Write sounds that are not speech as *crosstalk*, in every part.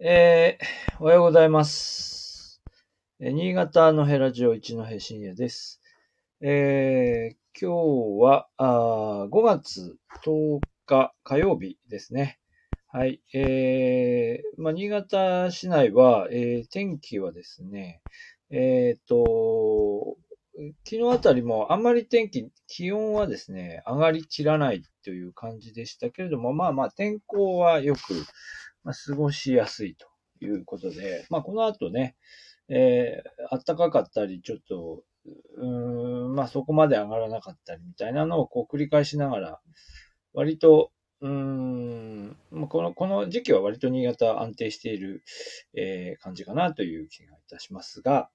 えー、おはようございます。え新潟のヘラジオ一戸深夜です。えー、今日はあ5月10日火曜日ですね。はい。えー、まあ、新潟市内は、えー天気はですね、えっ、と、昨日あたりもあんまり天気、気温はですね、上がりきらないという感じでしたけれども、まあまあ天候はよく、まあ、過ごしやすいということで、まあこの後ね、えー、暖かかったり、ちょっと、うん、まあそこまで上がらなかったりみたいなのをこう繰り返しながら、割と、うん、この、この時期は割と新潟安定している、えー感じかなという気がいたしますが、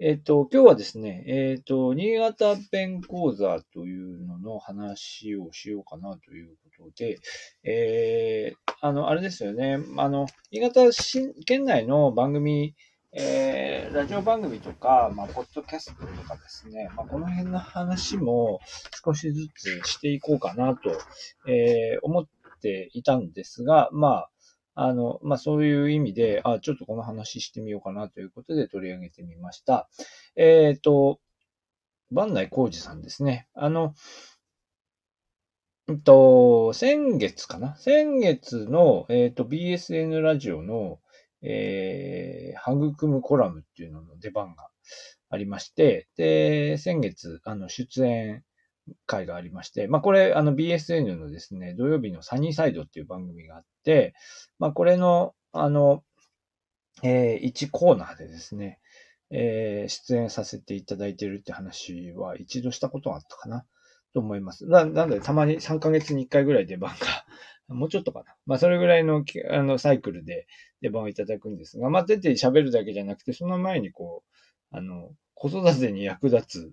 えっ、と、今日はですね、えっ、と、新潟弁講座というのの話をしようかなということで、えー、あの、あれですよね、あの、新潟市県内の番組、えー、ラジオ番組とか、まあ、ポッドキャストとかですね、まあ、この辺の話も少しずつしていこうかなと、えー、思っていたんですが、まあ、あの、まあ、そういう意味で、あ、ちょっとこの話してみようかなということで取り上げてみました。えっ、と、番内浩二さんですね。あの、うんと、先月かな？先月の、えっ、と、BSN ラジオの、えー、育むコラムっていうのの出番がありまして、で、先月、あの、出演会がありまして、まあ、これ、あの、BSN のですね、土曜日のサニーサイドっていう番組があって、まあ、これの、あの、えー、1コーナーでですね、えー出演させていただいてるって話は一度したことがあったかなと思います。ななので、たまに3ヶ月に1回ぐらい出番が、*laughs* もうちょっとかな。まあ、それぐらいのあのサイクルで出番をいただくんですが、まあ、出て喋るだけじゃなくて、その前にこう、あの、子育てに役立つ、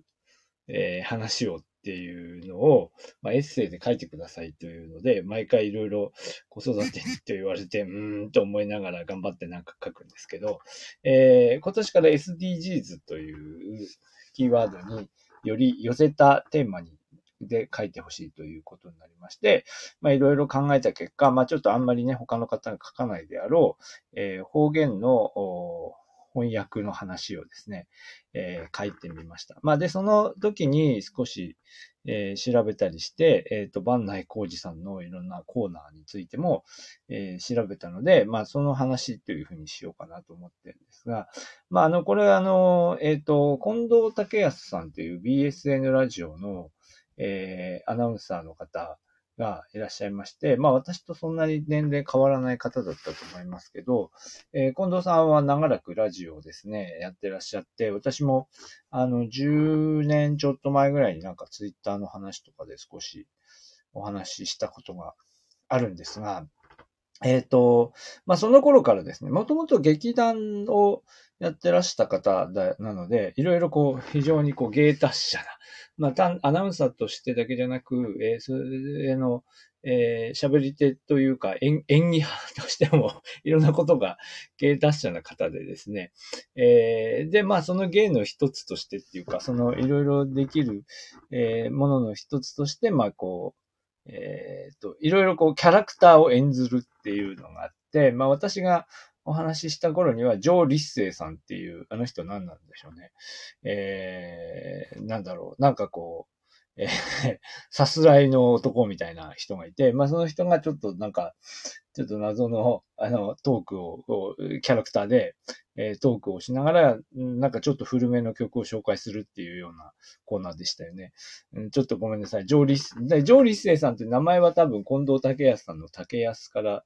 えー話をっていうのを、まあ、エッセイで書いてくださいというので、毎回いろいろ子育てにって言われて、うーんと思いながら頑張ってなんか書くんですけど、えー今年から SDGs というキーワードにより寄せたテーマにで書いてほしいということになりまして、まあいろいろ考えた結果、まあちょっとあんまりね、他の方が書かないであろう、えー方言の翻訳の話をですね、えー書いてみました。まあで、その時に少し、えー調べたりして、えっ、と、番内浩二さんのいろんなコーナーについても、えー調べたので、まあその話というふうにしようかなと思ってるんですが、まああの、これはあの、えっ、と、近藤武康さんという BSN ラジオの、えーアナウンサーの方がいらっしゃいまして、まあ私とそんなに年齢変わらない方だったと思いますけど、えー近藤さんは長らくラジオをですね、やってらっしゃって、私もあの、10年ちょっと前ぐらいになんかツイッターの話とかで少しお話ししたことがあるんですが、えっ、と、まあ、その頃からですね、もともと劇団をやってらした方だなので、いろいろこう、非常にこう、芸達者な、まあ、単アナウンサーとしてだけじゃなく、えーそれの、えー喋り手というか演、演技派としても、*laughs* いろんなことが芸達者な方でですね、えーで、まあ、その芸の一つとしてっていうか、そのいろいろできる、えーものの一つとして、まあ、こう、えっと、いろいろこう、キャラクターを演ずるっていうのがあって、まあ、私がお話しした頃には、ジョー・リッセイさんっていう、あの人何なんでしょうね。えー、なんだろう、なんかこう、えーさすらいの男みたいな人がいて、まあその人がちょっとなんか、ちょっと謎の、あの、トークを、キャラクターで、えートークをしながら、なんかちょっと古めの曲を紹介するっていうようなコーナーでしたよね。うんちょっとごめんなさい。ジョーリス、ジョーリッセイさんって名前は多分近藤武康さんの武康から、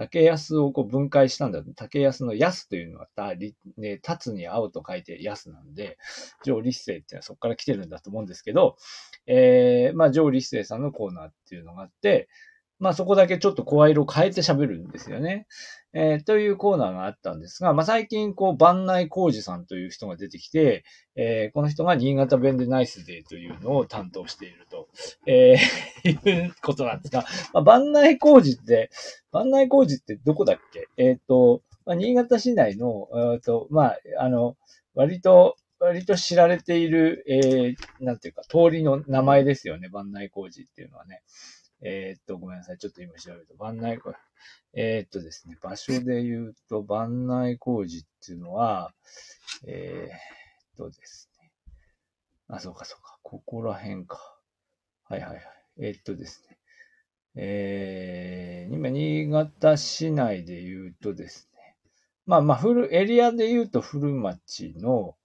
竹安をこう分解したんだ。竹安の安というのはた、ね、立つに青と書いて安なんで、上立生・っていうのはそこから来てるんだと思うんですけど、えー、まあ、上立生・さんのコーナーっていうのがあって、まあ、そこだけちょっと声色を変えて喋るんですよね。えーというコーナーがあったんですが、まあ、最近、こう、番内浩二さんという人が出てきて、えーこの人が新潟弁でナイスデーというのを担当していると、えーいうことなんですが、まあ、番内浩二って、番内浩二ってどこだっけ？えっ、と、まあ、新潟市内の、えーと、まあ、あの、割と、割と知られている、えー、なんていうか、通りの名前ですよね、番内浩二っていうのはね。えー、っと、ごめんなさい。ちょっと今調べると、番内工事。えー、っとですね、場所で言うと、番内工事っていうのは、えー、っとですね。あ、そうかそうか。ここら辺か。はいはいはい。え、っとですね。えー、今、新潟市内で言うとですね。まあまあ、フル、エリアで言うと古町の、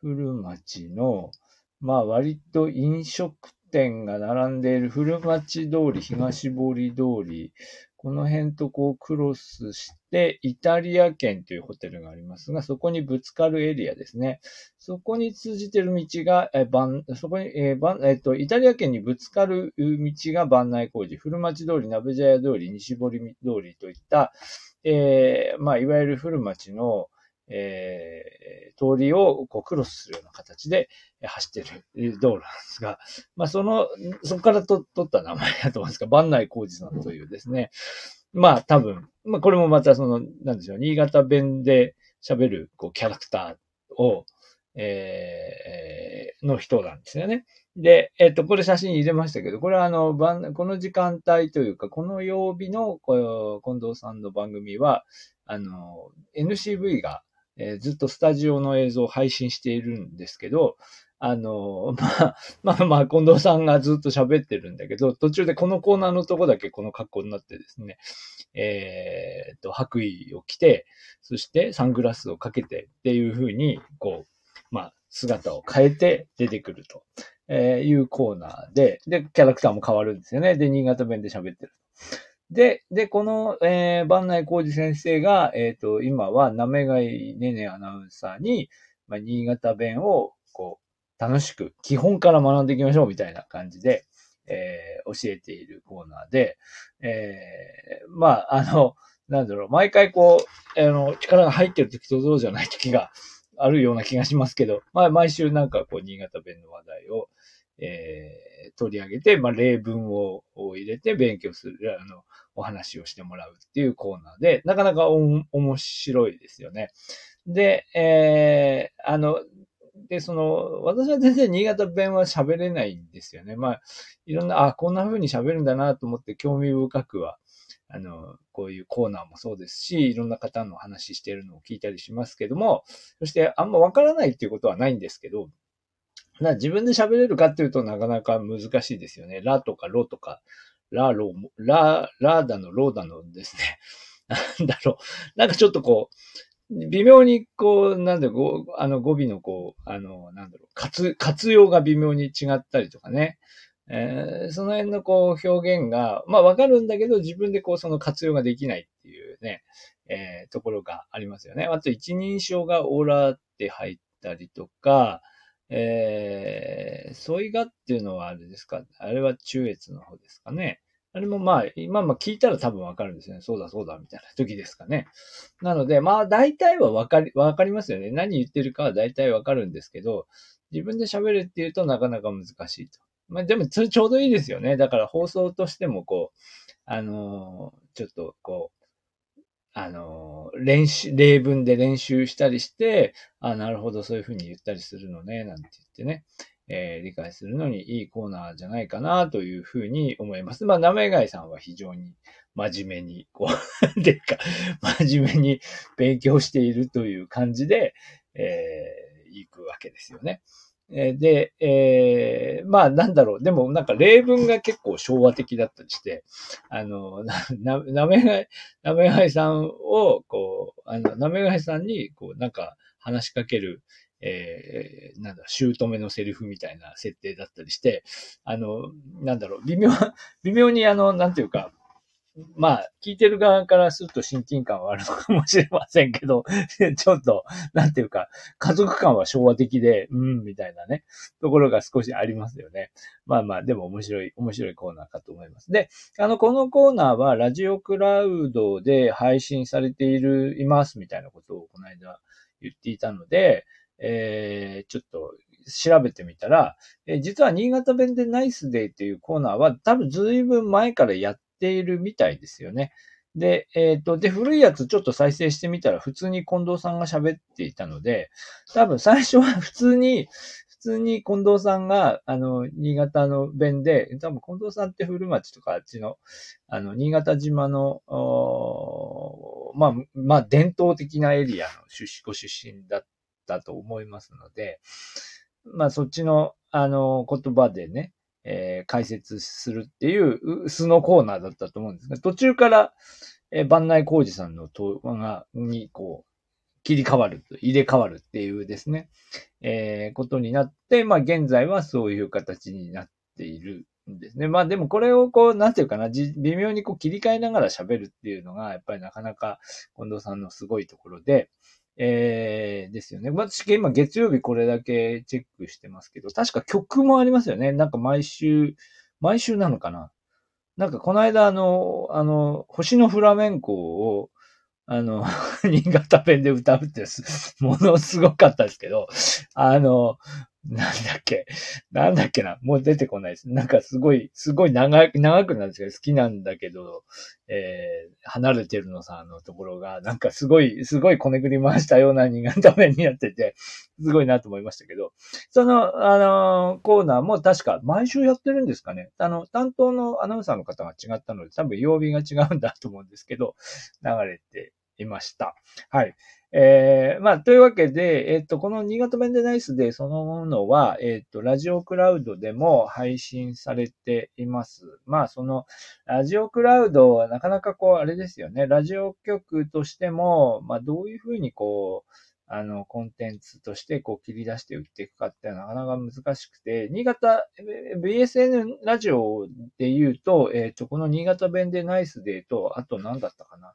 古町の、まあ割と飲食店が並んでいる古町通り、東堀通り、この辺とこうクロスして、イタリア圏というホテルがありますが、そこにぶつかるエリアですね。そこに通じてる道が、えばん、そこに、えー、ば、えっ、と、イタリア圏にぶつかる道が番内工事、古町通り、ナブジャヤ通り、西堀通りといった、えー、まあ、いわゆる古町の、えー、通りをこうクロスするような形で走ってる道路なんですが、まあ、その、そこからと取った名前だと思うんですが、万内浩二さんというですね、まあ多分、まあこれもまたその、なんでしょう、新潟弁で喋るこうキャラクターを、えー、の人なんですよね。で、えっ、と、これ写真入れましたけど、これはあの、この時間帯というか、この曜日のこ近藤さんの番組は、あの、NCV がえー、ずっとスタジオの映像を配信しているんですけど、あの、*laughs* まあ、まあまあ、近藤さんがずっと喋ってるんだけど、途中でこのコーナーのとこだけこの格好になってですね、えー、っと、白衣を着て、そしてサングラスをかけてっていう風に、こう、まあ、姿を変えて出てくると、えいうコーナーで、で、キャラクターも変わるんですよね。で、新潟弁で喋ってる。で、で、この、えー、番内浩二先生が、えっ、ー、と、今は、なめがいねねアナウンサーに、まあ、新潟弁を、こう、楽しく、基本から学んでいきましょう、みたいな感じで、えー、教えているコーナーで、えー、まあ、あの、なんだろう、毎回こう、あの、力が入ってる時とそうじゃない時があるような気がしますけど、まあ、毎週なんかこう、新潟弁の話題を、えー、取り上げて、まあ、例文を入れて勉強する、あの、お話をしてもらうっていうコーナーで、なかなかお面白いですよね。で、えー、あの、で、その、私は全然新潟弁は喋れないんですよね。まあ、いろんな、あ、こんな風に喋るんだなと思って興味深くは、あの、こういうコーナーもそうですし、いろんな方の話してるのを聞いたりしますけども、そしてあんまわからないっていうことはないんですけど、な自分で喋れるかっていうとなかなか難しいですよね。ラとかロとか、ラロ、ラ、ラだの、ロだのですね。*laughs* なんだろう。なんかちょっとこう、微妙にこう、なんだろう、あの語尾のこう、あの、なんだろう、活、活用が微妙に違ったりとかね。えー、その辺のこう表現が、まあわかるんだけど、自分でこうその活用ができないっていうね、えー、ところがありますよね。あと一人称がオーラって入ったりとか、えー、ソイガっていうのはあれですか？あれは中越の方ですかね？あれもまあ、今まあ聞いたら多分わかるんですよね。そうだそうだみたいな時ですかね。なので、まあ大体はわかり、わかりますよね。何言ってるかは大体わかるんですけど、自分で喋るっていうとなかなか難しいと。まあでもそれちょうどいいですよね。だから放送としてもこう、あのー、ちょっとこう、あの、練習、例文で練習したりして、あ、なるほど、そういうふうに言ったりするのね、なんて言ってね、えー、理解するのにいいコーナーじゃないかな、というふうに思います。まあ、なめがいさんは非常に真面目に、こう、*laughs* でっか、真面目に勉強しているという感じで、えー、行くわけですよね。で、えー、まあなんだろう。でもなんか例文が結構昭和的だったりして、あの、な、なめがい、なめがいさんを、こう、あの、なめがいさんに、こう、なんか話しかける、えー、なんだ、姑のセリフみたいな設定だったりして、あの、なんだろう、微妙、微妙にあの、なんていうか、まあ、聞いてる側からすると親近感はあるのかもしれませんけど、*laughs* ちょっと、なんていうか、家族感は昭和的で、うん、みたいなね、ところが少しありますよね。まあまあ、でも面白い、面白いコーナーかと思います。で、あの、このコーナーは、ラジオクラウドで配信されている、いますみたいなことをこの間言っていたので、えー、ちょっと調べてみたら、え、実は新潟弁でナイスデイっていうコーナーは多分ずいぶん前からやっているみたいですよね。で、えっ、ー、と、で、古いやつちょっと再生してみたら普通に近藤さんが喋っていたので、多分最初は *laughs* 普通に、普通に近藤さんが、あの、新潟の弁で、多分近藤さんって古町とかあっちの、あの、新潟島の、まあ、まあ、伝統的なエリアの出身、ご出身だったと思いますので、まあ、そっちの、あの、言葉でね、えー、解説するっていう素のコーナーだったと思うんですが、途中から、えー、番内浩二さんのとが、に、こう、切り替わる、入れ替わるっていうですね、えー、ことになって、まあ現在はそういう形になっているんですね。まあでもこれをこう、なんていうかな、微妙にこう切り替えながら喋るっていうのが、やっぱりなかなか近藤さんのすごいところで、えー、ですよね。私今月曜日これだけチェックしてますけど、確か曲もありますよね。なんか毎週、毎週なのかななんかこの間あの、あの、星のフラメンコを、あの、*laughs* 新潟弁で歌うってものすごかったですけど、あの、なんだっけ、なんだっけな、もう出てこないです。なんかすごい、すごい長く、長くなるんですけど、好きなんだけど、えー、離れてるのさ、のところが、なんかすごい、すごいこねくり回したような新潟弁になってて、すごいなと思いましたけど、その、あの、コーナーも確か毎週やってるんですかね？あの、担当のアナウンサーの方が違ったので、多分曜日が違うんだと思うんですけど、流れていました。はい。えー、まあ、というわけで、えっ、と、この新潟弁でナイスデーそのものは、えっ、と、ラジオクラウドでも配信されています。まあ、その、ラジオクラウドはなかなかこう、あれですよね。ラジオ局としても、まあ、どういうふうにこう、あの、コンテンツとしてこう切り出して売っていくかってなかなか難しくて、新潟、BSN ラジオで言うと、えっ、と、この新潟弁でナイスデーと、あと何だったかな。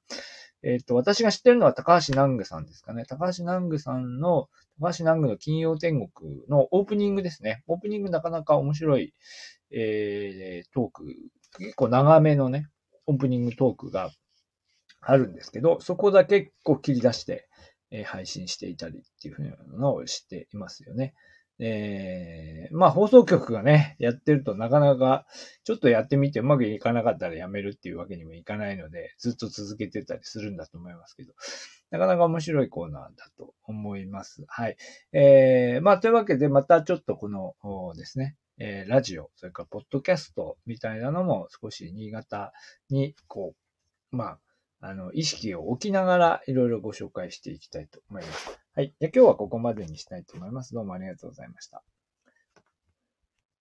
えっ、ー、と、私が知ってるのは高橋南具さんですかね。高橋南具さんの、高橋南具の金曜天国のオープニングですね。オープニングなかなか面白い、えー、トーク、結構長めのね、オープニングトークがあるんですけど、そこだけこう切り出して、えー、配信していたりっていうふうなのを知っていますよね。えー、まあ放送局がね、やってるとなかなか、ちょっとやってみてうまくいかなかったらやめるっていうわけにもいかないので、ずっと続けてたりするんだと思いますけど、なかなか面白いコーナーだと思います。はい。えー、まあというわけで、またちょっとこのですね、えー、ラジオ、それからポッドキャストみたいなのも少し新潟に、こう、まあ、あの、意識を置きながらいろいろご紹介していきたいと思います。はい。じゃ今日はここまでにしたいと思います。どうもありがとうございました。